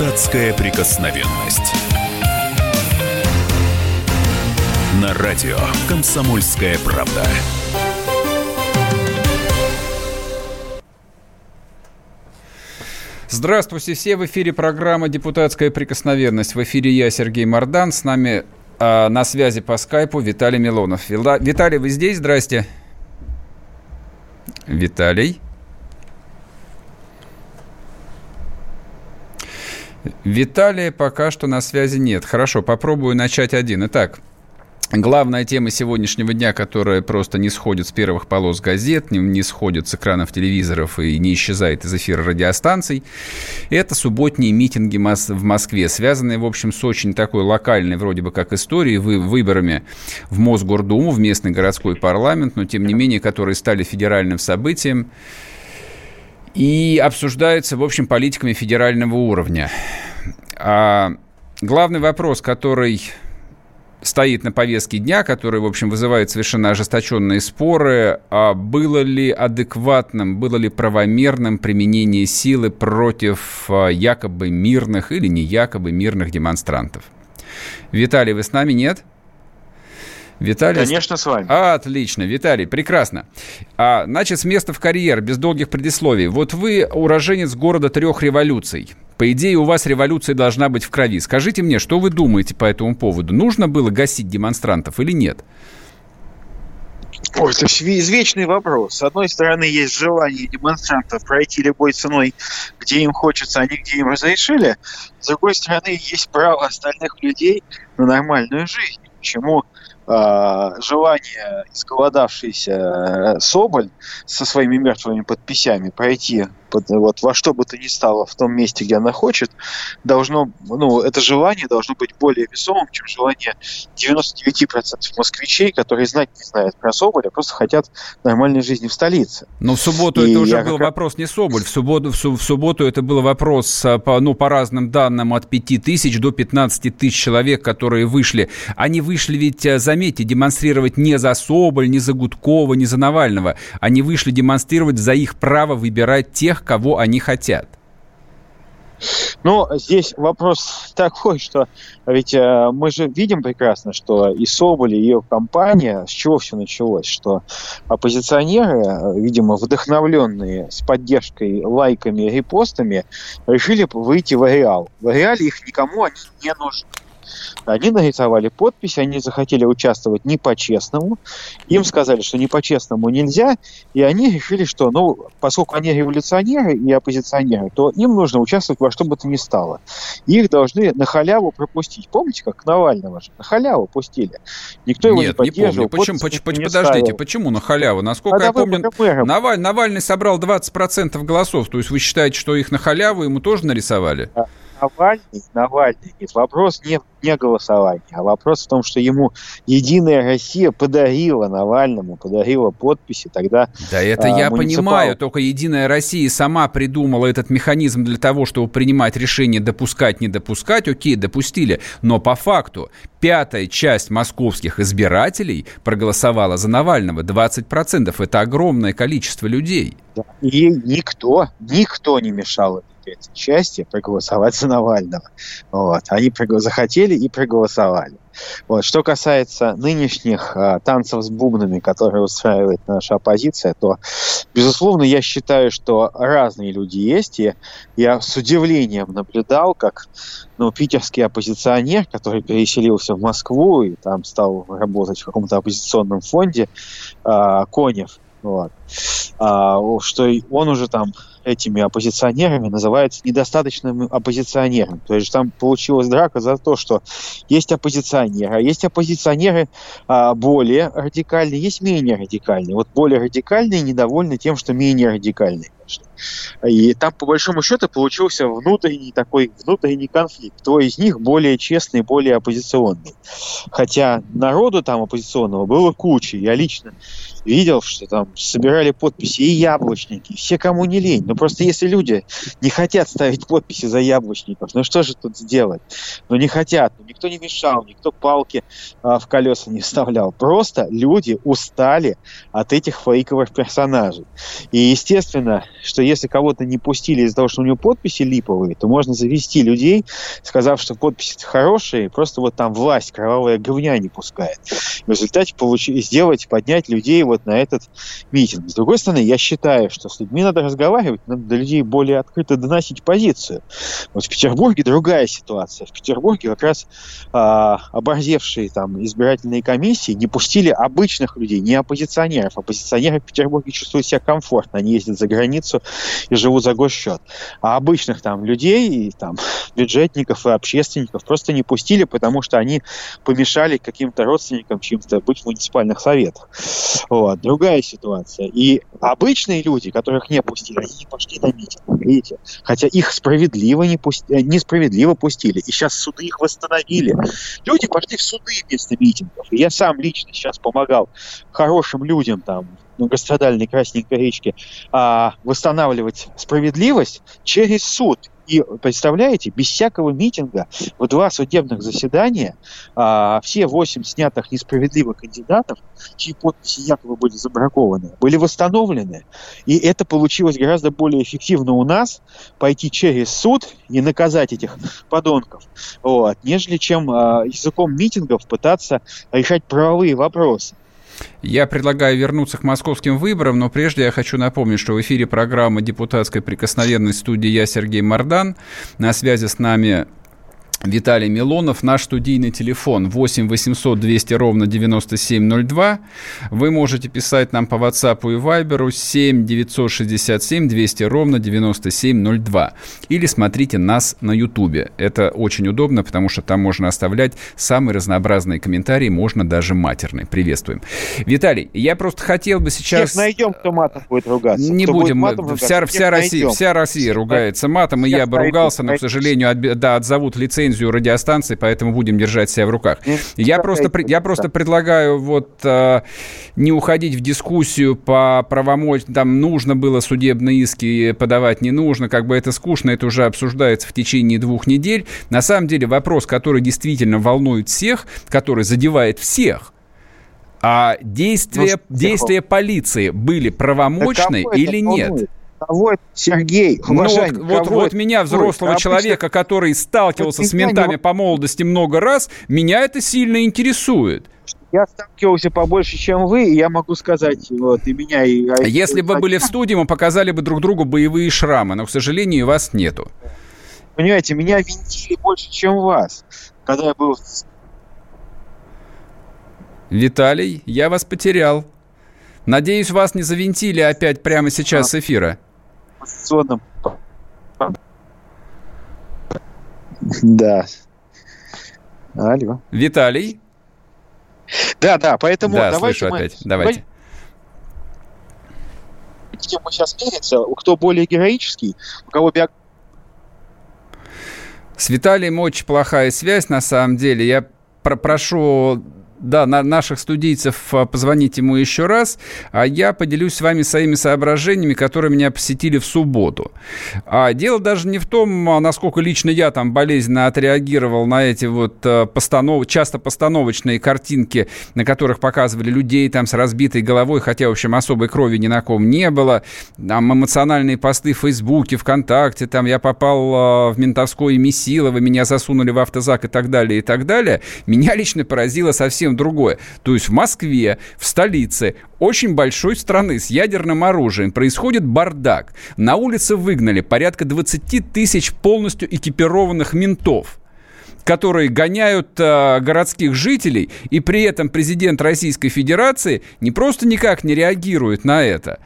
Депутатская прикосновенность. На радио «Комсомольская правда». Здравствуйте все. В эфире программа «Депутатская прикосновенность». В эфире я, Сергей Мордан. С нами э, на связи по скайпу Виталий Милонов. Виталий, вы здесь? Здрасте. Виталий. Виталия пока что на связи нет. Хорошо, попробую начать один. Итак, Главная тема сегодняшнего дня, которая просто не сходит с первых полос газет, не, сходит с экранов телевизоров и не исчезает из эфира радиостанций, это субботние митинги в Москве, связанные, в общем, с очень такой локальной, вроде бы как историей, вы, выборами в Мосгордуму, в местный городской парламент, но, тем не менее, которые стали федеральным событием и обсуждаются, в общем, политиками федерального уровня. А главный вопрос, который стоит на повестке дня, который, в общем, вызывает совершенно ожесточенные споры, а было ли адекватным, было ли правомерным применение силы против а, якобы мирных или не якобы мирных демонстрантов. Виталий, вы с нами, нет? Виталий... Конечно, с вами. Отлично, Виталий, прекрасно. А, значит, с места в карьер, без долгих предисловий. Вот вы уроженец города трех революций. По идее, у вас революция должна быть в крови. Скажите мне, что вы думаете по этому поводу? Нужно было гасить демонстрантов или нет? Ой, это извечный вопрос. С одной стороны, есть желание демонстрантов пройти любой ценой, где им хочется, а не где им разрешили. С другой стороны, есть право остальных людей на нормальную жизнь. Почему желание изголодавшийся э, Соболь со своими мертвыми подписями пройти вот, во что бы то ни стало в том месте, где она хочет, должно, ну, это желание должно быть более весомым, чем желание 99% москвичей, которые знать не знают про Соболь, а просто хотят нормальной жизни в столице. Но в субботу И это уже был как... вопрос не Соболь, в субботу, в, в субботу это был вопрос, а, по, ну, по разным данным, от 5 тысяч до 15 тысяч человек, которые вышли. Они вышли ведь, а, заметьте, демонстрировать не за Соболь, не за Гудкова, не за Навального. Они вышли демонстрировать за их право выбирать тех, тех, кого они хотят? Ну, здесь вопрос такой, что ведь э, мы же видим прекрасно, что и Соболь, и ее компания, с чего все началось, что оппозиционеры, э, видимо, вдохновленные с поддержкой, лайками, репостами, решили выйти в реал. В реале их никому они не нужны. Они нарисовали подпись, они захотели участвовать не по-честному. Им сказали, что не по-честному нельзя, и они решили, что, ну, поскольку они революционеры и оппозиционеры, то им нужно участвовать во что бы то ни стало. Их должны на халяву пропустить. Помните, как Навального же? На халяву пустили. Никто его Нет, не поддерживал. Не помню. Почему, почему, не подождите, ставил. почему на халяву? Насколько а я помню, Наваль, Навальный собрал 20% голосов. То есть вы считаете, что их на халяву ему тоже нарисовали? Навальный, Навальный, нет, вопрос не, не голосования, а вопрос в том, что ему Единая Россия подарила Навальному, подарила подписи тогда. Да это а, я муниципал... понимаю, только Единая Россия сама придумала этот механизм для того, чтобы принимать решение допускать, не допускать, окей, допустили, но по факту пятая часть московских избирателей проголосовала за Навального, 20%, это огромное количество людей. И никто, никто не мешал части проголосовать за Навального. Вот. Они захотели и проголосовали. Вот. Что касается нынешних а, танцев с бубнами, которые устраивает наша оппозиция, то, безусловно, я считаю, что разные люди есть. И я с удивлением наблюдал, как ну, питерский оппозиционер, который переселился в Москву и там стал работать в каком-то оппозиционном фонде, а, Конев, вот, а, что он уже там этими оппозиционерами называется недостаточным оппозиционером. То есть там получилась драка за то, что есть оппозиционеры, а есть оппозиционеры а, более радикальные, есть менее радикальные. Вот более радикальные недовольны тем, что менее радикальные. И там, по большому счету, получился внутренний такой внутренний конфликт. Кто из них более честный, более оппозиционный. Хотя народу там оппозиционного было куча. Я лично видел, что там собирали подписи и яблочники, все, кому не лень. Но просто если люди не хотят ставить подписи за яблочников, ну что же тут сделать? Ну не хотят, ну, никто не мешал, никто палки а, в колеса не вставлял. Просто люди устали от этих фейковых персонажей. И, естественно, что если кого-то не пустили из-за того, что у него подписи липовые, то можно завести людей, сказав, что подписи хорошие, просто вот там власть кровавая говня не пускает. В результате получить, сделать, поднять людей вот на этот митинг. С другой стороны, я считаю, что с людьми надо разговаривать, надо до людей более открыто доносить позицию. Вот в Петербурге другая ситуация. В Петербурге как раз а, оборзевшие там избирательные комиссии не пустили обычных людей, не оппозиционеров. Оппозиционеры в Петербурге чувствуют себя комфортно, они ездят за границу и живут за госчет. А обычных там людей, и, там, бюджетников и общественников просто не пустили, потому что они помешали каким-то родственникам чьим-то быть в муниципальных советах. Вот. Другая ситуация. И обычные люди, которых не пустили, они не пошли на митинг, видите? Хотя их справедливо не пустили, несправедливо пустили. И сейчас суды их восстановили. Люди пошли в суды вместо митингов. И я сам лично сейчас помогал хорошим людям там многострадальной Красненькой речки а, восстанавливать справедливость через суд. И представляете, без всякого митинга в два судебных заседания а, все восемь снятых несправедливых кандидатов, чьи подписи якобы были забракованы, были восстановлены. И это получилось гораздо более эффективно у нас пойти через суд и наказать этих подонков, вот, нежели чем а, языком митингов пытаться решать правовые вопросы. Я предлагаю вернуться к московским выборам, но прежде я хочу напомнить, что в эфире программа «Депутатская прикосновенность» студии я, Сергей Мордан. На связи с нами Виталий Милонов, наш студийный телефон 8 800 200 ровно 9702. Вы можете писать нам по WhatsApp и Viber 7 967 200 ровно 9702. Или смотрите нас на YouTube. Это очень удобно, потому что там можно оставлять самые разнообразные комментарии, можно даже матерные. Приветствуем. Виталий, я просто хотел бы сейчас... Всех найдем, кто матом будет ругаться. Не кто будем. Матом вся, вся, Россия, вся Россия ругается матом, и я бы ругался, но, к сожалению, от, да, отзовут лицензию лицензию радиостанции, поэтому будем держать себя в руках. Я просто, я просто предлагаю вот э, не уходить в дискуссию по правомочь, там нужно было судебные иски подавать, не нужно, как бы это скучно, это уже обсуждается в течение двух недель. На самом деле вопрос, который действительно волнует всех, который задевает всех, а действия, ну, действия полиции были правомочны или нет? Кого Сергей, ну, вот, вот, вот меня, взрослого Ой, человека, обычно... который сталкивался вот с ментами не... по молодости много раз, меня это сильно интересует. Я сталкивался побольше, чем вы, и я могу сказать, вот, и меня, и... А если бы были в студии, мы показали бы друг другу боевые шрамы, но, к сожалению, вас нету. Понимаете, меня винтили больше, чем вас, когда я был... Виталий, я вас потерял. Надеюсь, вас не завинтили опять прямо сейчас с эфира конституционном... Да. Алло. Виталий? Да, да, поэтому да, давайте слышу мы... опять. Давайте. Где мы сейчас мериться, кто более героический, у кого биография с Виталием очень плохая связь, на самом деле. Я прошу да, на наших студийцев а, позвонить ему еще раз, а я поделюсь с вами своими соображениями, которые меня посетили в субботу. А дело даже не в том, а, насколько лично я там болезненно отреагировал на эти вот а, постанов... часто постановочные картинки, на которых показывали людей там с разбитой головой, хотя, в общем, особой крови ни на ком не было. Там эмоциональные посты в Фейсбуке, ВКонтакте, там я попал в ментовское Месилово, меня засунули в автозак и так далее, и так далее. Меня лично поразило совсем совсем другое. То есть в Москве, в столице очень большой страны с ядерным оружием происходит бардак. На улице выгнали порядка 20 тысяч полностью экипированных ментов которые гоняют э, городских жителей, и при этом президент Российской Федерации не просто никак не реагирует на это,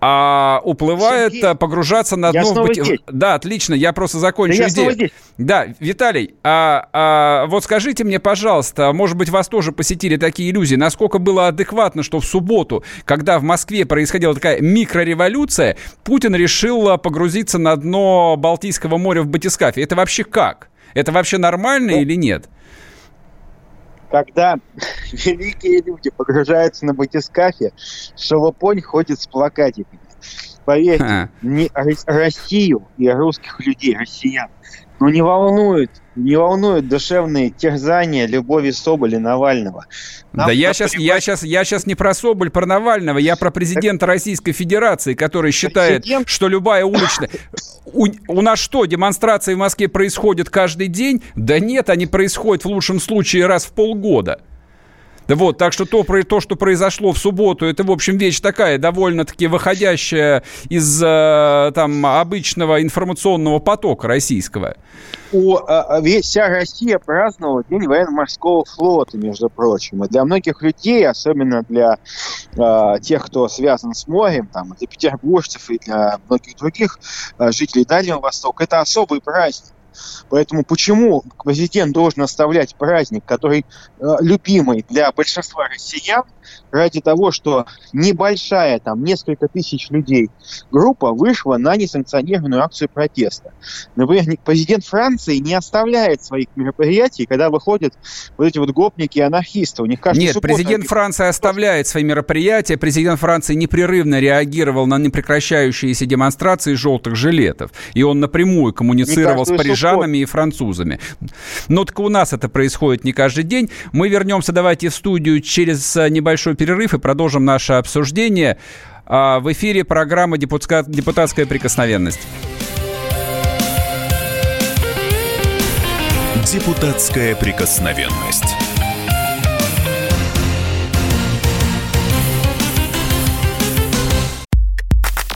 а уплывает Сергей, погружаться на дно... в... Здесь. Да, отлично, я просто закончу да идею. Здесь. Да, Виталий, а, а, вот скажите мне, пожалуйста, может быть, вас тоже посетили такие иллюзии, насколько было адекватно, что в субботу, когда в Москве происходила такая микрореволюция, Путин решил а, погрузиться на дно Балтийского моря в батискафе. Это вообще как? Это вообще нормально да. или нет? Когда великие люди погружаются на батискафе, Шалопонь ходит с плакатиками. Поверьте, не Россию и русских людей, россиян, но не волнует не волнуют душевные терзания Любови Соболи Навального. Нам да я сейчас, я, сейчас, я сейчас не про Соболь, про Навального, я про президента так... Российской Федерации, который считает, Президент... что любая уличная... У, у нас что, демонстрации в Москве происходят каждый день? Да нет, они происходят в лучшем случае раз в полгода. Вот, так что то, то, что произошло в субботу, это, в общем, вещь такая, довольно-таки выходящая из э, там обычного информационного потока российского. У, а, а, вся Россия праздновала День военно-морского флота, между прочим. И для многих людей, особенно для э, тех, кто связан с морем, там, для петербуржцев и для многих других э, жителей Дальнего Востока, это особый праздник. Поэтому почему президент должен оставлять праздник, который э, любимый для большинства россиян, ради того, что небольшая, там, несколько тысяч людей группа вышла на несанкционированную акцию протеста. Например, президент Франции не оставляет своих мероприятий, когда выходят вот эти вот гопники и анархисты. У них каждый Нет, президент они... Франции оставляет свои мероприятия. Президент Франции непрерывно реагировал на непрекращающиеся демонстрации желтых жилетов. И он напрямую коммуницировал с парижанами и французами. Но только у нас это происходит не каждый день. Мы вернемся, давайте, в студию через э, небольшой перерыв и продолжим наше обсуждение. А, в эфире программа «Депутатская прикосновенность». Депутатская прикосновенность.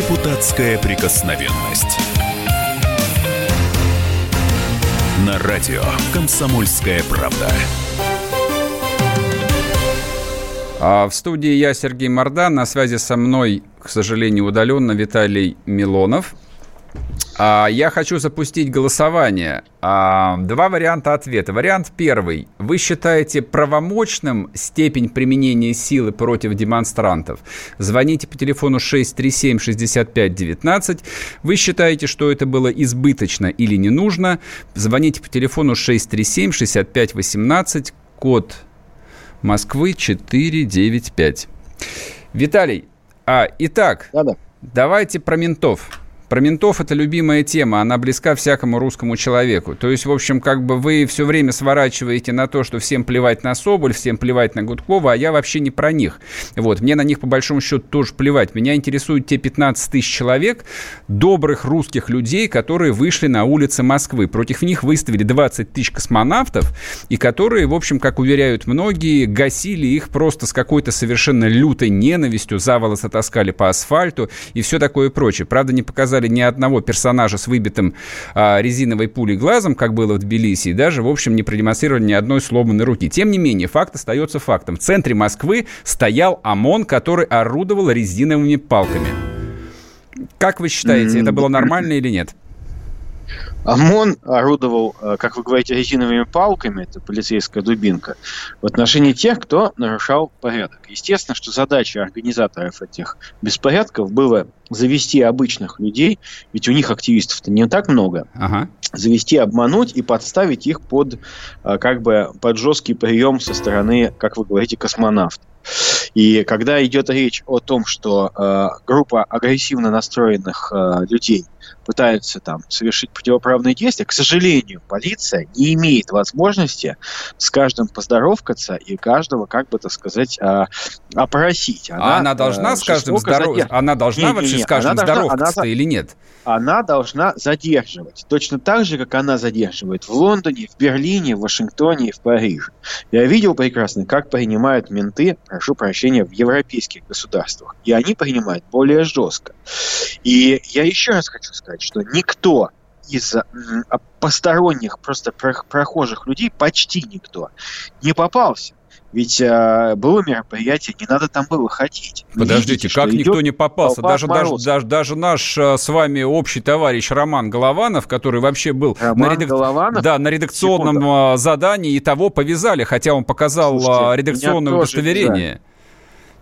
Депутатская прикосновенность. На радио «Комсомольская правда». А в студии я, Сергей Мордан. На связи со мной, к сожалению, удаленно Виталий Милонов. А, я хочу запустить голосование. А, два варианта ответа. Вариант первый. Вы считаете правомочным степень применения силы против демонстрантов? Звоните по телефону 637-6519. Вы считаете, что это было избыточно или не нужно? Звоните по телефону 637-6518, код Москвы 495. Виталий, а, итак, Да-да. давайте про ментов. Про ментов это любимая тема, она близка всякому русскому человеку. То есть, в общем, как бы вы все время сворачиваете на то, что всем плевать на Соболь, всем плевать на Гудкова, а я вообще не про них. Вот, мне на них по большому счету тоже плевать. Меня интересуют те 15 тысяч человек, добрых русских людей, которые вышли на улицы Москвы. Против них выставили 20 тысяч космонавтов, и которые, в общем, как уверяют многие, гасили их просто с какой-то совершенно лютой ненавистью, за волосы таскали по асфальту и все такое прочее. Правда, не показали показали ни одного персонажа с выбитым а, резиновой пулей глазом, как было в Тбилиси, и даже, в общем, не продемонстрировали ни одной сломанной руки. Тем не менее, факт остается фактом. В центре Москвы стоял ОМОН, который орудовал резиновыми палками. Как вы считаете, это было нормально или нет? ОМОН орудовал, э, как вы говорите, резиновыми палками, это полицейская дубинка, в отношении тех, кто нарушал порядок. Естественно, что задача организаторов этих беспорядков было завести обычных людей, ведь у них активистов-то не так много, ага. завести, обмануть и подставить их под, э, как бы, под жесткий прием со стороны, как вы говорите, космонавтов. И когда идет речь о том, что э, группа агрессивно настроенных э, людей пытаются там совершить противоправные действия, к сожалению, полиция не имеет возможности с каждым поздоровкаться и каждого, как бы так сказать, э, опросить. Она, а она должна э, с каждым здороваться? Она должна не, вообще не, не. с каждым здороваться или нет? Она должна задерживать. Точно так же, как она задерживает в Лондоне, в Берлине, в Вашингтоне и в Париже. Я видел прекрасно, как принимают менты прошу прощения, в европейских государствах. И они принимают более жестко. И я еще раз хочу сказать, что никто из посторонних, просто прохожих людей, почти никто, не попался. Ведь э, было мероприятие, не надо там было ходить. Подождите, видите, как никто не попался? Даже, даже, даже, даже наш э, с вами общий товарищ Роман Голованов, который вообще был на, редак... Голованов? Да, на редакционном Секунду. Э, задании, и того повязали, хотя он показал Слушайте, редакционное удостоверение. Вязали.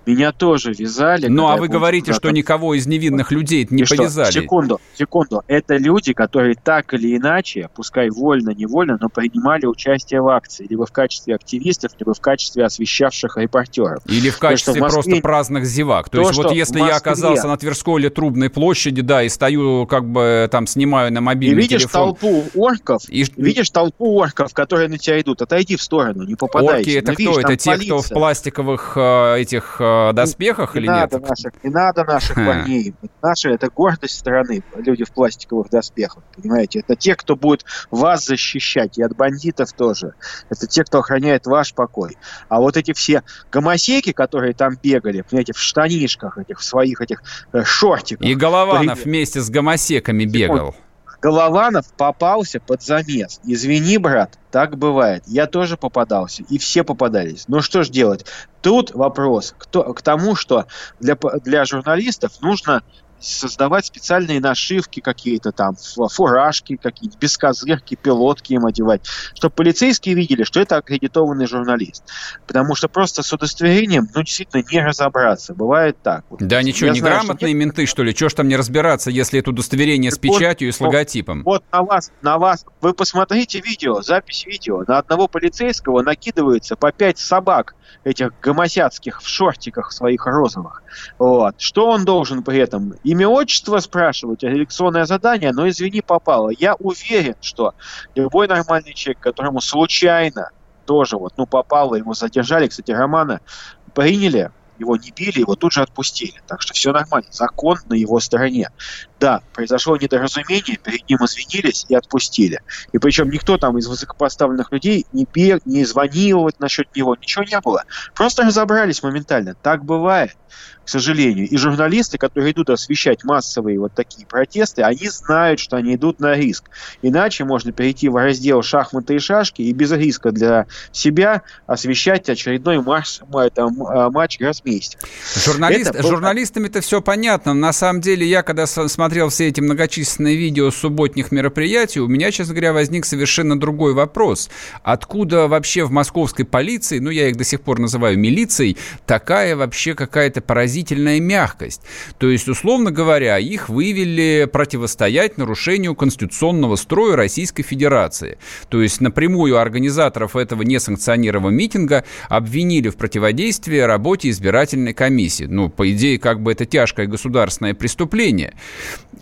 Меня тоже вязали. Ну, а вы говорите, что никого из невинных людей не и повязали. Что? Секунду, секунду. Это люди, которые так или иначе, пускай вольно-невольно, но принимали участие в акции. Либо в качестве активистов, либо в качестве освещавших репортеров. Или в качестве Москве... просто праздных зевак. То, То есть вот если Москве... я оказался на Тверской или Трубной площади, да, и стою, как бы там снимаю на мобильный и видишь телефон. толпу орков, и... видишь толпу орков, которые на тебя идут, отойди в сторону, не попадайся. Орки это ну, кто? Видишь, это те, полиция. кто в пластиковых э, этих э, доспехах не или надо нет? Наших, не надо наших парней. Наши – это гордость страны, люди в пластиковых доспехах, понимаете? Это те, кто будет вас защищать, и от бандитов тоже. Это те, кто охраняет ваш покой. А вот эти все гомосеки, которые там бегали, понимаете, в штанишках этих, в своих этих э, шортиках. И Голованов вместе с гомосеками бегал. Голованов попался под замес. Извини, брат, так бывает. Я тоже попадался, и все попадались. Ну что ж делать? Тут вопрос кто, к тому, что для, для журналистов нужно создавать специальные нашивки какие-то там, фуражки какие-то, бескозырки, пилотки им одевать, чтобы полицейские видели, что это аккредитованный журналист. Потому что просто с удостоверением, ну, действительно, не разобраться. Бывает так. Вот. Да, ничего, неграмотные что... менты, что ли? Чего ж там не разбираться, если это удостоверение с печатью вот, и с логотипом? Вот на вас, на вас, вы посмотрите видео, запись видео, на одного полицейского накидывается по пять собак этих гомосяцких в шортиках своих розовых. Вот. Что он должен при этом? Имя, отчество спрашивать, редакционное задание, но, извини, попало. Я уверен, что любой нормальный человек, которому случайно тоже вот, ну, попало, его задержали, кстати, Романа приняли, его не били, его тут же отпустили. Так что все нормально, закон на его стороне. Да, произошло недоразумение, перед ним извинились и отпустили. И причем никто там из высокопоставленных людей не, бег, не звонил вот насчет него, ничего не было. Просто разобрались моментально. Так бывает к сожалению. И журналисты, которые идут освещать массовые вот такие протесты, они знают, что они идут на риск. Иначе можно перейти в раздел шахматы и шашки и без риска для себя освещать очередной матч, это, матч гроссмейстер. Журналист, это Журналистами это все понятно. На самом деле, я когда смотрел все эти многочисленные видео субботних мероприятий, у меня, честно говоря, возник совершенно другой вопрос. Откуда вообще в московской полиции, ну, я их до сих пор называю милицией, такая вообще какая-то поразительная мягкость. То есть, условно говоря, их вывели противостоять нарушению конституционного строя Российской Федерации. То есть, напрямую организаторов этого несанкционированного митинга обвинили в противодействии работе избирательной комиссии. Ну, по идее, как бы это тяжкое государственное преступление.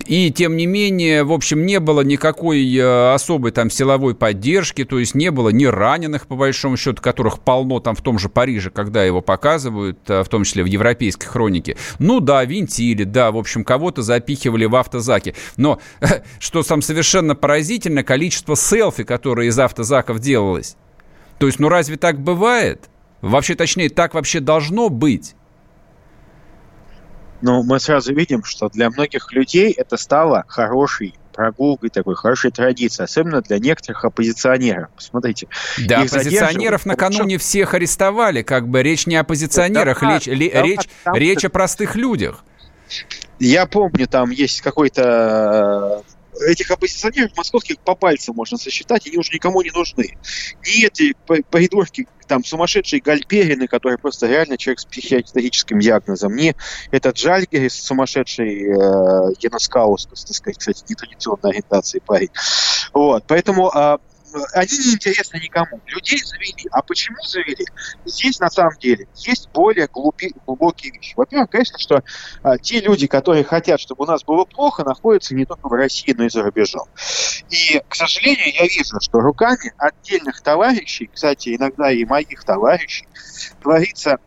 И, тем не менее, в общем, не было никакой э, особой там силовой поддержки, то есть не было ни раненых, по большому счету, которых полно там в том же Париже, когда его показывают, э, в том числе в европейских хроники. Ну да, винтили, да, в общем, кого-то запихивали в автозаки. Но, что там совершенно поразительно, количество селфи, которые из автозаков делалось. То есть, ну разве так бывает? Вообще, точнее, так вообще должно быть. Ну, мы сразу видим, что для многих людей это стало хорошей прогулкой такой, хорошей традицией, особенно для некоторых оппозиционеров. Посмотрите. Да, оппозиционеров накануне всех арестовали, как бы речь не о оппозиционерах, да, речь, да, речь, там, речь о простых людях. Я помню, там есть какой-то этих оппозиционеров московских по пальцам можно сосчитать, они уже никому не нужны. Ни эти придурки, там, сумасшедшие гальперины, которые просто реально человек с психиатрическим диагнозом, ни этот Жальгерис, сумасшедший э, Яноскаускас, так сказать, кстати, нетрадиционной ориентации парень. Вот, поэтому э, они не интересны никому. Людей завели. А почему завели? Здесь, на самом деле, есть более глупи, глубокие вещи. Во-первых, конечно, что а, те люди, которые хотят, чтобы у нас было плохо, находятся не только в России, но и за рубежом. И, к сожалению, я вижу, что руками отдельных товарищей, кстати, иногда и моих товарищей, творится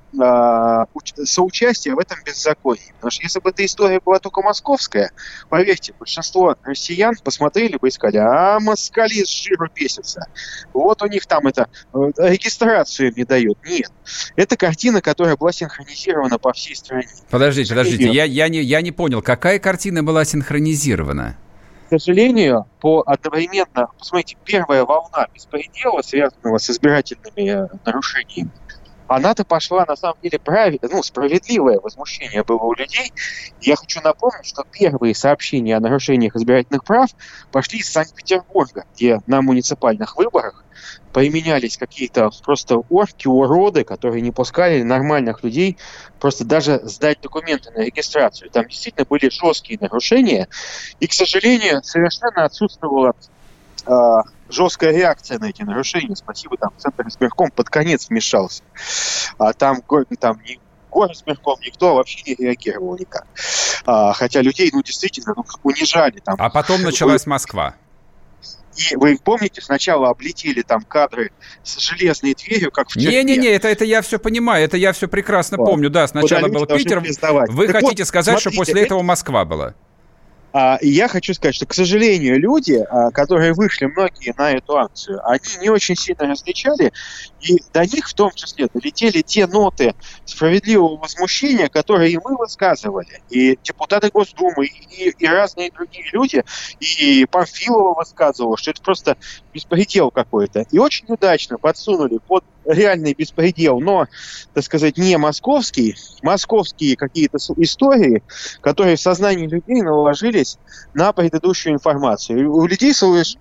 соучастие в этом беззаконии. Потому что если бы эта история была только московская, поверьте, большинство россиян посмотрели бы и сказали, а москали с жиру бесятся. Вот у них там это, э, регистрацию не дают. Нет. Это картина, которая была синхронизирована по всей стране. Подождите, подождите, я, я, не, я не понял, какая картина была синхронизирована? к сожалению, по одновременно, посмотрите, первая волна беспредела, связанного с избирательными э, нарушениями, она-то пошла, на самом деле, правильно, ну, справедливое возмущение было у людей. Я хочу напомнить, что первые сообщения о нарушениях избирательных прав пошли из Санкт-Петербурга, где на муниципальных выборах поименялись какие-то просто орки, уроды, которые не пускали нормальных людей просто даже сдать документы на регистрацию. Там действительно были жесткие нарушения, и, к сожалению, совершенно отсутствовала жесткая реакция на эти нарушения. Спасибо, там Центр избирком под конец вмешался. А там, там не горосберком никто вообще не реагировал никак. А, хотя людей, ну, действительно, ну, унижали там. А потом началась Москва. И вы помните, сначала облетели там кадры с железной дверью, как в Не-не-не, это, это я все понимаю, это я все прекрасно вот. помню. Да, сначала был Питер. Вы так хотите вот, сказать, смотрите, что после этого Москва была? А, и я хочу сказать, что, к сожалению, люди, а, которые вышли многие на эту акцию, они не очень сильно различали, и до них в том числе долетели те ноты справедливого возмущения, которые и мы высказывали, и депутаты Госдумы, и, и разные другие люди, и Памфилова высказывала, что это просто беспредел какой-то. И очень удачно подсунули под реальный беспредел, но, так сказать, не московский, московские какие-то истории, которые в сознании людей наложились на предыдущую информацию. У людей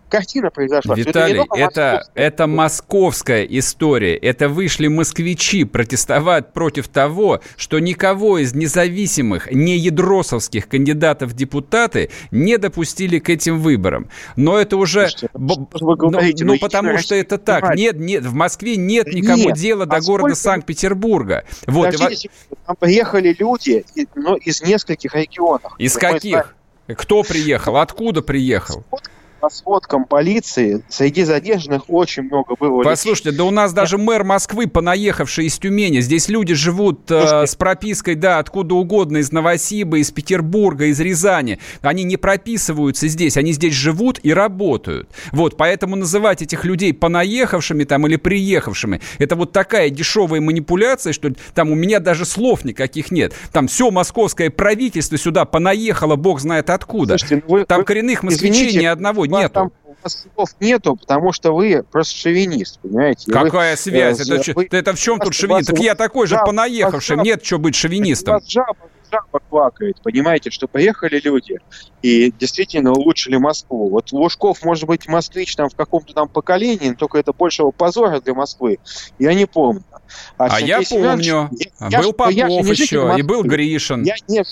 картина произошла. Виталий, это, это, это московская история. Это вышли москвичи протестовать против того, что никого из независимых, не ядросовских кандидатов в депутаты не допустили к этим выборам. Но это уже... Слушайте, вы говорите, ну, ну потому что это так. Нет, нет, в Москве нет никому нет. дела до а города Санкт-Петербурга. Вот. И... Там приехали люди но из нескольких регионов. Из каких? Кто приехал? Откуда приехал? По сводкам полиции, среди задержанных очень много было Послушайте, да у нас даже мэр Москвы, понаехавший из Тюмени, здесь люди живут э, с пропиской, да, откуда угодно, из Новосиба, из Петербурга, из Рязани. Они не прописываются здесь, они здесь живут и работают. Вот, поэтому называть этих людей понаехавшими там или приехавшими, это вот такая дешевая манипуляция, что там у меня даже слов никаких нет. Там все московское правительство сюда понаехало, бог знает откуда. Слушайте, ну вы, там вы, коренных москвичей извините, ни одного нету. Там слов нету, потому что вы просто шовинист, понимаете? Какая вы, связь? Э, это, вы, это в чем тут шовинист? Так я такой же понаехавший, нет что быть шовинистом. Вас жаба, жаба квакает, понимаете, что поехали люди и действительно улучшили Москву. Вот Лужков может быть москвич там в каком-то там поколении, только это большего позора для Москвы. Я не помню. А, а я помню. Я, был Попов я еще, и был Гришин. Я не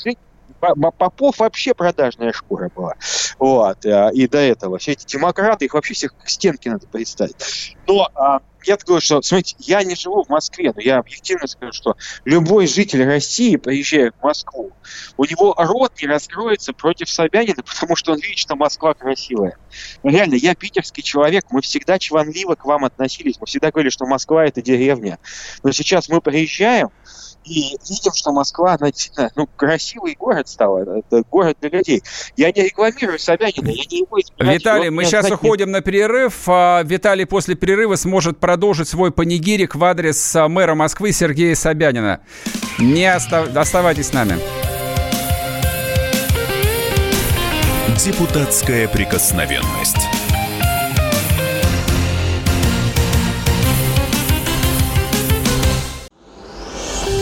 Попов вообще продажная шкура была. Вот. Э, и до этого. Все эти демократы, их вообще всех к стенке надо представить. Но а, я говорю, что, смотрите, я не живу в Москве, но я объективно скажу, что любой житель России, приезжая в Москву, у него рот не раскроется против Собянина, потому что он видит, что Москва красивая. Но реально, я питерский человек, мы всегда чванливо к вам относились, мы всегда говорили, что Москва – это деревня. Но сейчас мы приезжаем, и видим, что Москва, она действительно ну, красивый город стал. Это город для людей. Я не рекламирую Собянина, я не его Виталий, мы сейчас уходим на перерыв. А Виталий после перерыва сможет продолжить свой панигирик в адрес а, мэра Москвы Сергея Собянина. Не остав... оставайтесь с нами. Депутатская прикосновенность.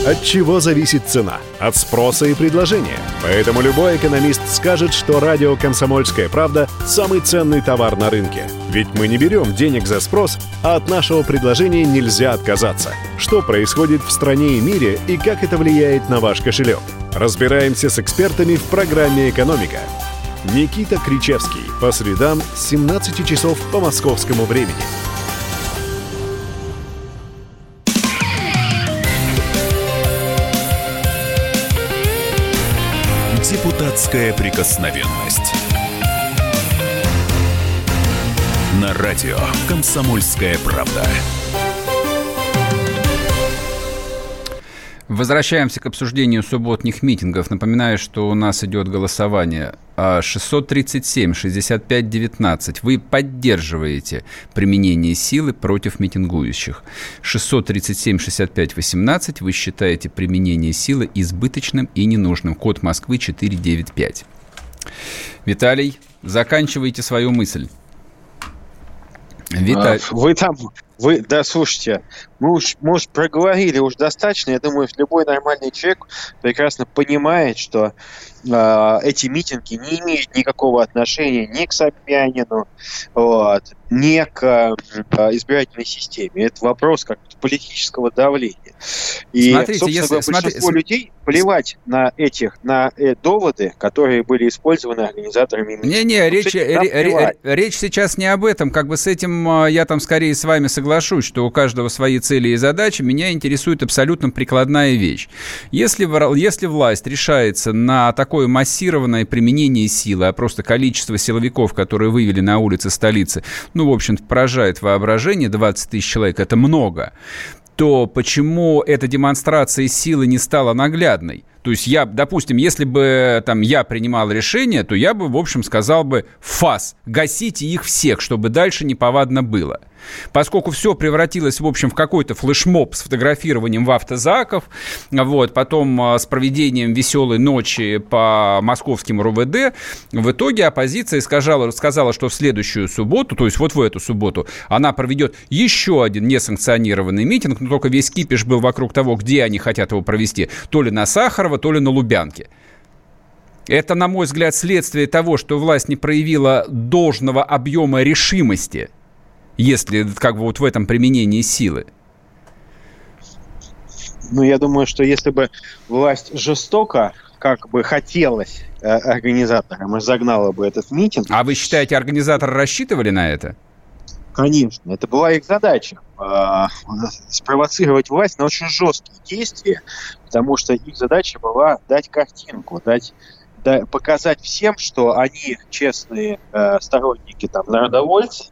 От чего зависит цена? От спроса и предложения. Поэтому любой экономист скажет, что радио «Комсомольская правда» – самый ценный товар на рынке. Ведь мы не берем денег за спрос, а от нашего предложения нельзя отказаться. Что происходит в стране и мире и как это влияет на ваш кошелек? Разбираемся с экспертами в программе «Экономика». Никита Кричевский. По средам с 17 часов по московскому времени. Депутатская прикосновенность. На радио «Комсомольская правда». Возвращаемся к обсуждению субботних митингов. Напоминаю, что у нас идет голосование 637-65-19. Вы поддерживаете применение силы против митингующих. 637-65-18. Вы считаете применение силы избыточным и ненужным. Код Москвы 495. Виталий, заканчивайте свою мысль. Виталий. Вы там, вы, да, слушайте, Мы уж, мы уж проговорили уж достаточно. Я думаю, любой нормальный человек прекрасно понимает, что э, эти митинги не имеют никакого отношения ни к Собянину, вот, ни к э, избирательной системе. Это вопрос как политического давления. И, Смотрите, собственно, если, большинство смотри, людей плевать на этих, на э, доводы, которые были использованы организаторами. Не-не, речь, ре, речь сейчас не об этом. Как бы с этим а, я там скорее с вами соглашусь, что у каждого свои цели и задачи. Меня интересует абсолютно прикладная вещь. Если, если власть решается на такое массированное применение силы, а просто количество силовиков, которые вывели на улицы столицы, ну, в общем-то, поражает воображение, 20 тысяч человек, это много, то почему эта демонстрация силы не стала наглядной? То есть я, допустим, если бы там я принимал решение, то я бы, в общем, сказал бы ФАС, гасите их всех, чтобы дальше неповадно было. Поскольку все превратилось, в общем, в какой-то флешмоб с фотографированием в автозаков, вот, потом а, с проведением веселой ночи по московским РУВД, в итоге оппозиция сказала, сказала, что в следующую субботу, то есть вот в эту субботу, она проведет еще один несанкционированный митинг, но только весь кипиш был вокруг того, где они хотят его провести, то ли на Сахарова, то ли на Лубянке. Это, на мой взгляд, следствие того, что власть не проявила должного объема решимости, если как бы вот в этом применении силы. Ну, я думаю, что если бы власть жестоко, как бы хотелось э, организаторам, и загнала бы этот митинг... А вы считаете, организаторы рассчитывали на это? Конечно, это была их задача э, спровоцировать власть на очень жесткие действия, потому что их задача была дать картинку, дать да, показать всем, что они честные э, сторонники там народовольцы,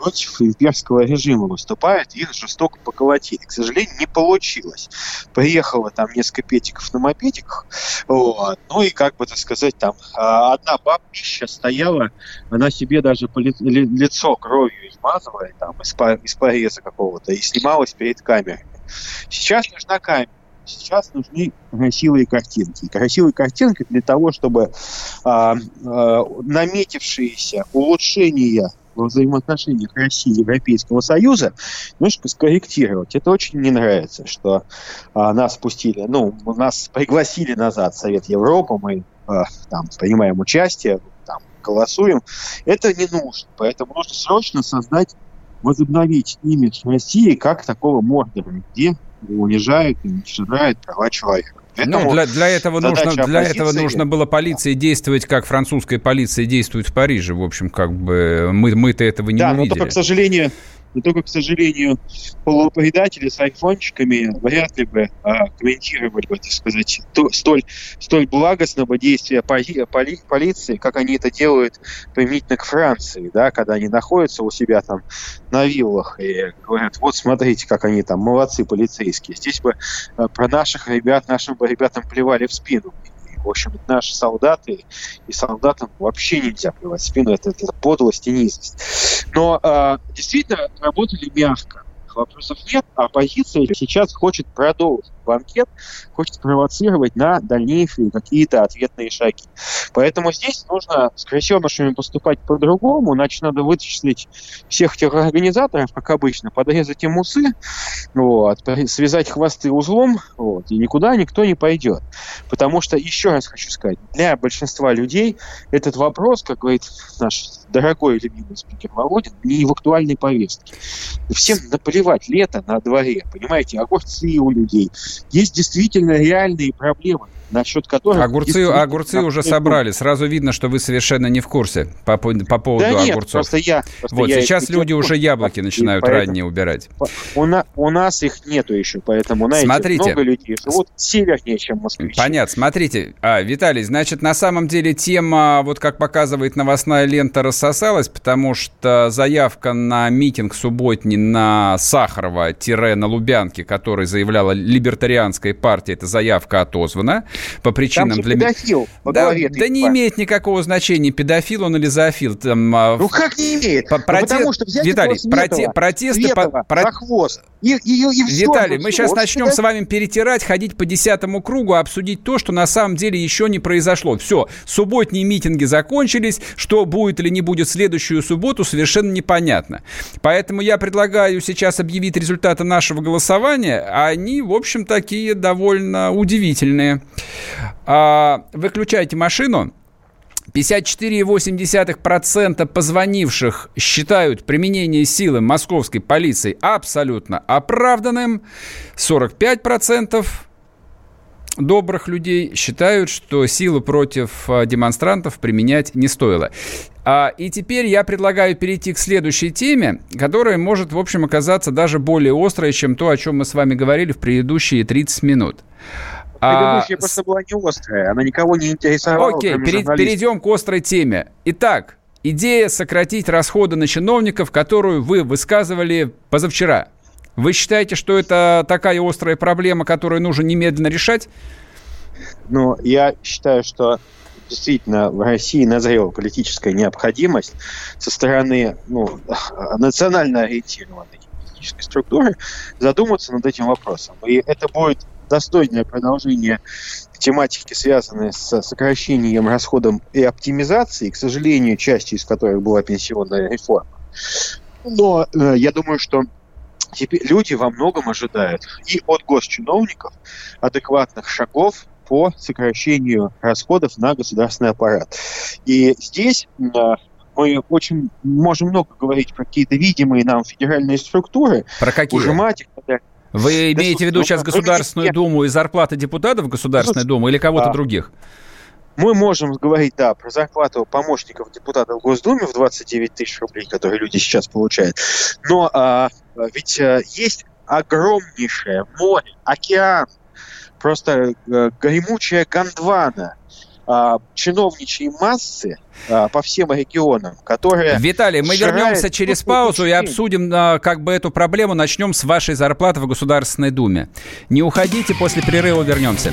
против имперского режима выступают, их жестоко поколотили. К сожалению, не получилось. Приехало там несколько петиков на мопедиках, вот, ну и, как бы так сказать, там а, одна бабища стояла, она себе даже лицо кровью измазывала, там, из, из пореза какого-то, и снималась перед камерой. Сейчас нужна камера сейчас нужны красивые картинки. Красивые картинки для того, чтобы а, а, наметившиеся улучшения во взаимоотношениях России и Европейского Союза немножко скорректировать. Это очень не нравится, что а, нас спустили, ну, нас пригласили назад в Совет Европы, мы а, там принимаем участие, там голосуем. Это не нужно, поэтому нужно срочно создать возобновить имидж России как такого мордора, где унижает и уничтожает права человека. Ну, для, для этого, нужно, для этого нужно было полиции действовать, как французская полиция действует в Париже. В общем, как бы мы, мы-то этого не да, увидели. Да, но только, к сожалению, но только, к сожалению, полупредатели с айфончиками вряд ли бы а, комментировали бы, так сказать, то, столь, столь благостного действия поли, поли, полиции, как они это делают применительно к Франции, да, когда они находятся у себя там на виллах и говорят, вот смотрите, как они там молодцы полицейские. Здесь бы а, про наших ребят, нашим ребятам плевали в спину. В общем, наши солдаты и солдатам вообще нельзя плевать спину. Это, это подлость и низость. Но э, действительно работали мягко. Вопросов нет. А оппозиция сейчас хочет продолжить банкет, хочет провоцировать на дальнейшие какие-то ответные шаги. Поэтому здесь нужно с крысенышами поступать по-другому, значит, надо вычислить всех тех организаторов, как обычно, подрезать им усы, вот, связать хвосты узлом, вот, и никуда никто не пойдет. Потому что, еще раз хочу сказать, для большинства людей этот вопрос, как говорит наш дорогой любимый спикер Володин, не в актуальной повестке. Всем наплевать, лето на дворе, понимаете, огурцы у людей, есть действительно реальные проблемы насчет которых... Огурцы, огурцы уже собрали. Сразу видно, что вы совершенно не в курсе по, по поводу да нет, огурцов. Просто я, просто вот я сейчас люди уже яблоки начинают поэтому, ранние убирать. У, на, у нас их нету еще, поэтому знаете, смотрите, много людей живут севернее, чем москвичи. Понятно, смотрите. А, Виталий, значит, на самом деле тема, вот как показывает новостная лента, рассосалась, потому что заявка на митинг субботний на Сахарова-на Лубянке, который заявляла либер, либертарианской партии эта заявка отозвана по причинам Там для педофил да, да не имеет никакого значения, педофил он или зоофил. Там, а, ну как не имеет? По, ну, проте... потому что взять Виталий, проте... протесты... Светова, по... за хвост. И, и, и Виталий, все, мы сейчас начнем это... с вами перетирать, ходить по десятому кругу, обсудить то, что на самом деле еще не произошло. Все, субботние митинги закончились, что будет или не будет следующую субботу, совершенно непонятно. Поэтому я предлагаю сейчас объявить результаты нашего голосования. Они, в общем, такие довольно удивительные. А, выключайте машину. 54,8% позвонивших считают применение силы московской полиции абсолютно оправданным. 45% добрых людей считают, что силу против а, демонстрантов применять не стоило. А, и теперь я предлагаю перейти к следующей теме, которая может, в общем, оказаться даже более острой, чем то, о чем мы с вами говорили в предыдущие 30 минут. Предыдущая а, просто была не острая, она никого не интересовала. Окей, пере- перейдем к острой теме. Итак, идея сократить расходы на чиновников, которую вы высказывали позавчера. Вы считаете, что это такая острая проблема, которую нужно немедленно решать? Ну, я считаю, что действительно в России назрела политическая необходимость со стороны ну, национально ориентированной политической структуры задуматься над этим вопросом. И это будет достойное продолжение тематики, связанной с сокращением расходов и оптимизацией, к сожалению, частью из которых была пенсионная реформа. Но э, я думаю, что теперь люди во многом ожидают и от госчиновников адекватных шагов по сокращению расходов на государственный аппарат. И здесь э, мы очень можем много говорить про какие-то видимые нам федеральные структуры, про какие? ужимать их, вы имеете в виду сейчас Государственную Думу и зарплаты депутатов Государственной Думы или кого-то других? Мы можем говорить, да, про зарплату помощников депутатов в Госдуме в 29 тысяч рублей, которые люди сейчас получают. Но а, ведь а, есть огромнейшее море, океан, просто а, гремучая гондвана а, чиновничьей массы а, по всем регионам, которые... Виталий, мы вернемся через паузу и обсудим а, как бы эту проблему. Начнем с вашей зарплаты в Государственной Думе. Не уходите, после перерыва вернемся.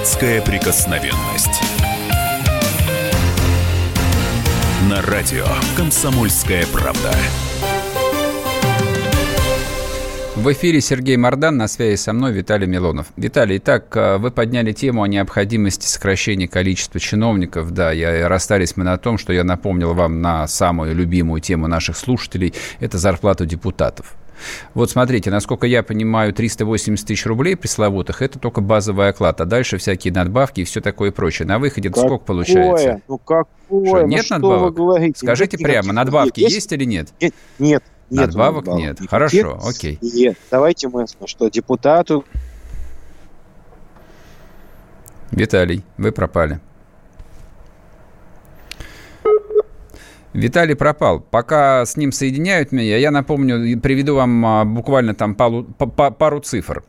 Депутатская прикосновенность. На радио «Комсомольская правда». В эфире Сергей Мордан, на связи со мной Виталий Милонов. Виталий, итак, вы подняли тему о необходимости сокращения количества чиновников. Да, я, расстались мы на том, что я напомнил вам на самую любимую тему наших слушателей – это зарплату депутатов. Вот смотрите, насколько я понимаю, 380 тысяч рублей пресловутых – это только базовый оклад, а дальше всякие надбавки и все такое прочее. На выходе какое? сколько получается? Ну какое? Что, ну, нет что надбавок? Вы говорите? Скажите нет, прямо, надбавки есть, есть или нет? Нет, нет. Нет надбавок, надбавок нет. Никаких. Хорошо, окей. Нет. Давайте мы, что депутату... Виталий, вы пропали. Виталий пропал. Пока с ним соединяют меня, я напомню, приведу вам а, буквально там пару, пару цифр.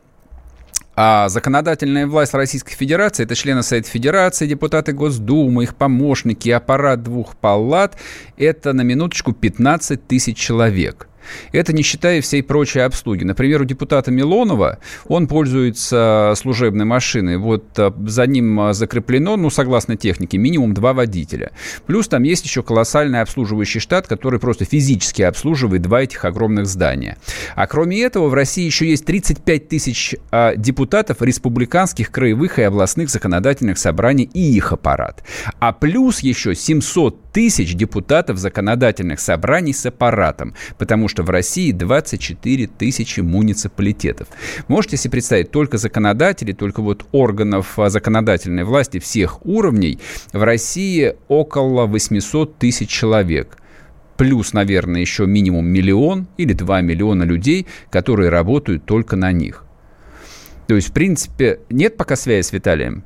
А законодательная власть Российской Федерации – это члены Совета Федерации, депутаты Госдумы, их помощники, аппарат двух палат – это на минуточку 15 тысяч человек – это не считая всей прочей обслуги. Например, у депутата Милонова он пользуется служебной машиной. Вот э, за ним э, закреплено, ну, согласно технике, минимум два водителя. Плюс там есть еще колоссальный обслуживающий штат, который просто физически обслуживает два этих огромных здания. А кроме этого, в России еще есть 35 тысяч а, депутатов республиканских, краевых и областных законодательных собраний и их аппарат. А плюс еще 700 тысяч депутатов законодательных собраний с аппаратом, потому что в России 24 тысячи муниципалитетов. Можете себе представить, только законодатели, только вот органов а, законодательной власти всех уровней в России около 800 тысяч человек плюс, наверное, еще минимум миллион или два миллиона людей, которые работают только на них. То есть, в принципе, нет пока связи с Виталием?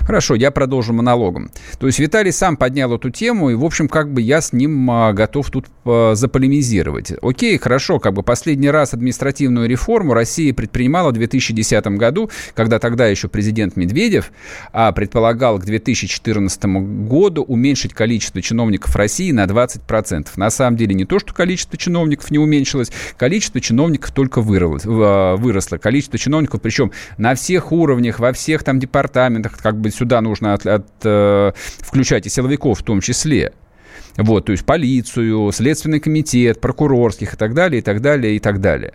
Хорошо, я продолжу монологом. То есть Виталий сам поднял эту тему, и, в общем, как бы я с ним а, готов тут а, заполемизировать. Окей, хорошо, как бы последний раз административную реформу Россия предпринимала в 2010 году, когда тогда еще президент Медведев а, предполагал к 2014 году уменьшить количество чиновников России на 20%. На самом деле не то, что количество чиновников не уменьшилось, количество чиновников только выросло. Количество чиновников, причем на всех уровнях, во всех там департаментах, как бы сюда нужно от, от, э, включать и силовиков в том числе. Вот, то есть полицию, следственный комитет, прокурорских и так далее, и так далее, и так далее.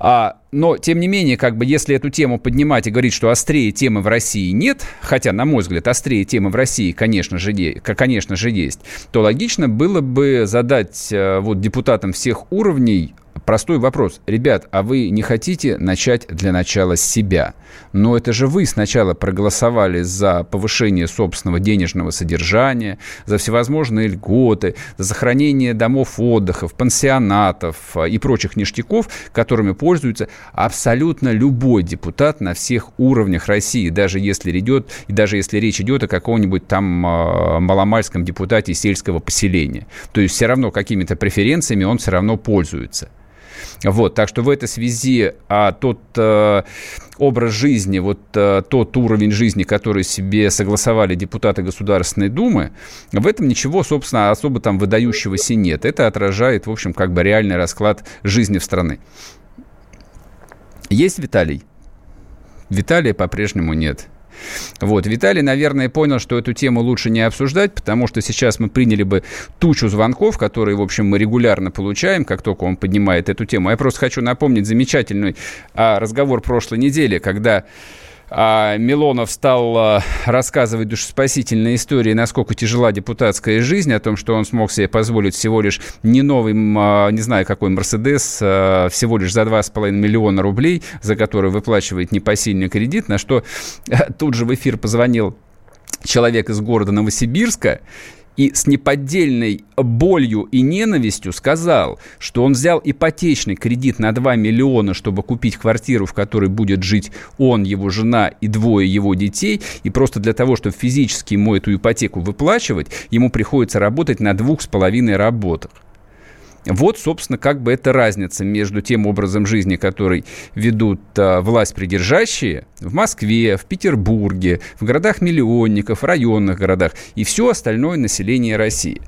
А, но, тем не менее, как бы, если эту тему поднимать и говорить, что острее темы в России нет, хотя, на мой взгляд, острее темы в России, конечно же, е- конечно же есть, то логично было бы задать э, вот депутатам всех уровней простой вопрос. Ребят, а вы не хотите начать для начала с себя? Но это же вы сначала проголосовали за повышение собственного денежного содержания, за всевозможные льготы, за сохранение домов отдыха, пансионатов а, и прочих ништяков, которыми пользуется абсолютно любой депутат на всех уровнях России, даже если идет, даже если речь идет о каком-нибудь там э, маломальском депутате сельского поселения. То есть все равно какими-то преференциями он все равно пользуется. Вот, так что в этой связи а, тот э, образ жизни, вот э, тот уровень жизни, который себе согласовали депутаты Государственной Думы, в этом ничего, собственно, особо там выдающегося нет. Это отражает, в общем, как бы реальный расклад жизни в страны. Есть Виталий? Виталия по-прежнему нет. Вот. Виталий, наверное, понял, что эту тему лучше не обсуждать, потому что сейчас мы приняли бы тучу звонков, которые, в общем, мы регулярно получаем, как только он поднимает эту тему. Я просто хочу напомнить замечательный а, разговор прошлой недели, когда а Милонов стал а, рассказывать душеспасительные истории, насколько тяжела депутатская жизнь, о том, что он смог себе позволить всего лишь не новый, а, не знаю какой Мерседес, всего лишь за 2,5 миллиона рублей, за который выплачивает непосильный кредит, на что тут же в эфир позвонил человек из города Новосибирска и с неподдельной болью и ненавистью сказал, что он взял ипотечный кредит на 2 миллиона, чтобы купить квартиру, в которой будет жить он, его жена и двое его детей, и просто для того, чтобы физически ему эту ипотеку выплачивать, ему приходится работать на двух с половиной работах. Вот, собственно, как бы эта разница между тем образом жизни, который ведут а, власть придержащие в Москве, в Петербурге, в городах-миллионников, районных городах и все остальное население России.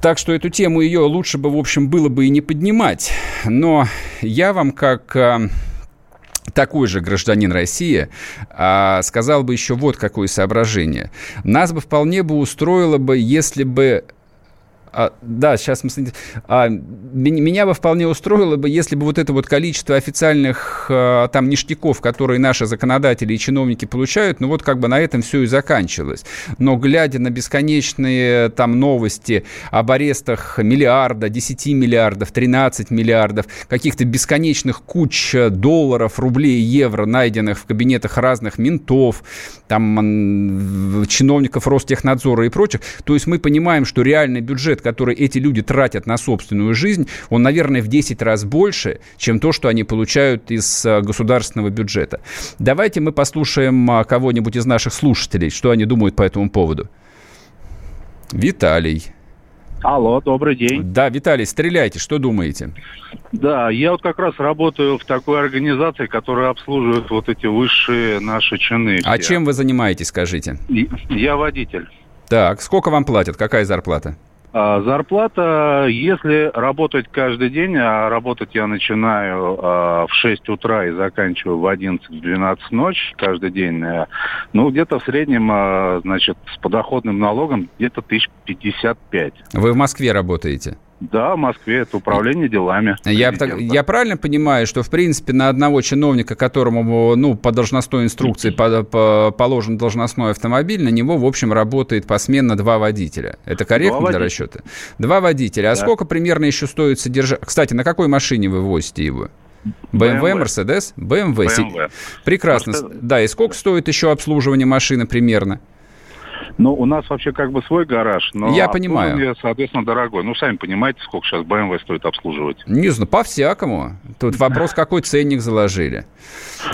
Так что эту тему ее лучше бы, в общем, было бы и не поднимать. Но я вам как а, такой же гражданин России, а, сказал бы еще вот какое соображение. Нас бы вполне бы устроило бы, если бы а, да, сейчас мы... А, меня бы вполне устроило бы, если бы вот это вот количество официальных а, там ништяков, которые наши законодатели и чиновники получают, ну вот как бы на этом все и заканчивалось. Но глядя на бесконечные там новости об арестах миллиарда, 10 миллиардов, 13 миллиардов, каких-то бесконечных куч долларов, рублей, евро, найденных в кабинетах разных ментов, там чиновников Ростехнадзора и прочих, то есть мы понимаем, что реальный бюджет бюджет, который эти люди тратят на собственную жизнь, он, наверное, в 10 раз больше, чем то, что они получают из э, государственного бюджета. Давайте мы послушаем э, кого-нибудь из наших слушателей, что они думают по этому поводу. Виталий. Алло, добрый день. Да, Виталий, стреляйте, что думаете? Да, я вот как раз работаю в такой организации, которая обслуживает вот эти высшие наши чины. А чем вы занимаетесь, скажите? Я водитель. Так, сколько вам платят? Какая зарплата? А, зарплата, если работать каждый день, а работать я начинаю а, в 6 утра и заканчиваю в 11-12 ночи каждый день, э, ну, где-то в среднем, а, значит, с подоходным налогом где-то 1055. Вы в Москве работаете? Да, в Москве это управление делами. Я, так, я правильно понимаю, что, в принципе, на одного чиновника, которому ну, по должностной инструкции по, по, положен должностной автомобиль, на него, в общем, работает посменно два водителя. Это корректно для расчета? Два водителя. А да. сколько примерно еще стоит содержать? Кстати, на какой машине вы возите его? BMW, Mercedes? BMW. BMW. Прекрасно. Mercedes. Да, и сколько стоит еще обслуживание машины примерно? Ну, у нас вообще как бы свой гараж, но Я понимаю. соответственно, дорогой. Ну, сами понимаете, сколько сейчас BMW стоит обслуживать. Не знаю, по-всякому. Тут вопрос, какой ценник заложили.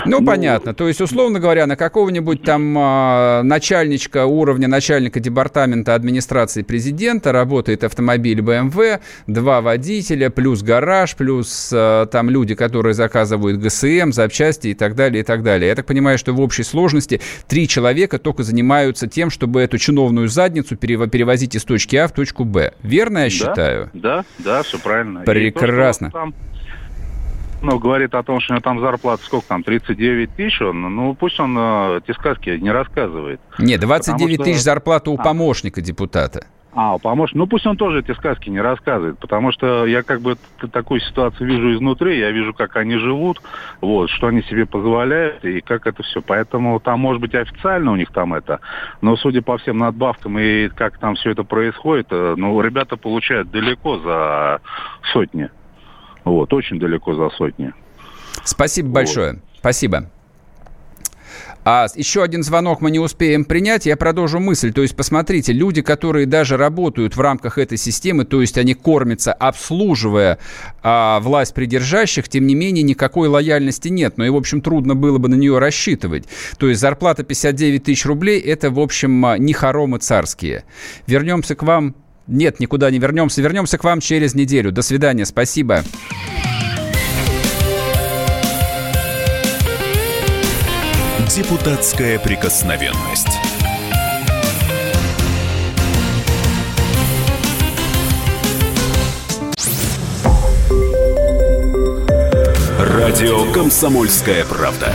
Ну, понятно. То есть, условно говоря, на какого-нибудь там а, начальничка уровня начальника департамента администрации президента работает автомобиль BMW, два водителя, плюс гараж, плюс а, там люди, которые заказывают ГСМ, запчасти и так далее, и так далее. Я так понимаю, что в общей сложности три человека только занимаются тем, чтобы эту чиновную задницу перево- перевозить из точки А в точку Б. Верно я Да, считаю? Да, да, все правильно. И Прекрасно. то, он там, ну, говорит о том, что у него там зарплата сколько там, 39 тысяч, он, ну, пусть он э, эти сказки не рассказывает. Нет, 29 что- тысяч зарплата у А. помощника депутата. А, помощник, ну пусть он тоже эти сказки не рассказывает, потому что я как бы такую ситуацию вижу изнутри, я вижу, как они живут, вот, что они себе позволяют и как это все. Поэтому там, может быть, официально у них там это, но судя по всем надбавкам и как там все это происходит, э, ну, ребята получают далеко за сотни. Вот, очень далеко за сотни. Спасибо большое. Спасибо. А еще один звонок мы не успеем принять. Я продолжу мысль. То есть, посмотрите, люди, которые даже работают в рамках этой системы, то есть они кормятся, обслуживая а, власть придержащих, тем не менее никакой лояльности нет. Ну и, в общем, трудно было бы на нее рассчитывать. То есть зарплата 59 тысяч рублей – это, в общем, а, не хоромы царские. Вернемся к вам. Нет, никуда не вернемся. Вернемся к вам через неделю. До свидания. Спасибо. Депутатская прикосновенность. Радио «Комсомольская правда».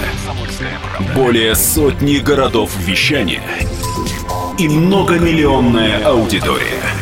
Более сотни городов вещания и многомиллионная аудитория.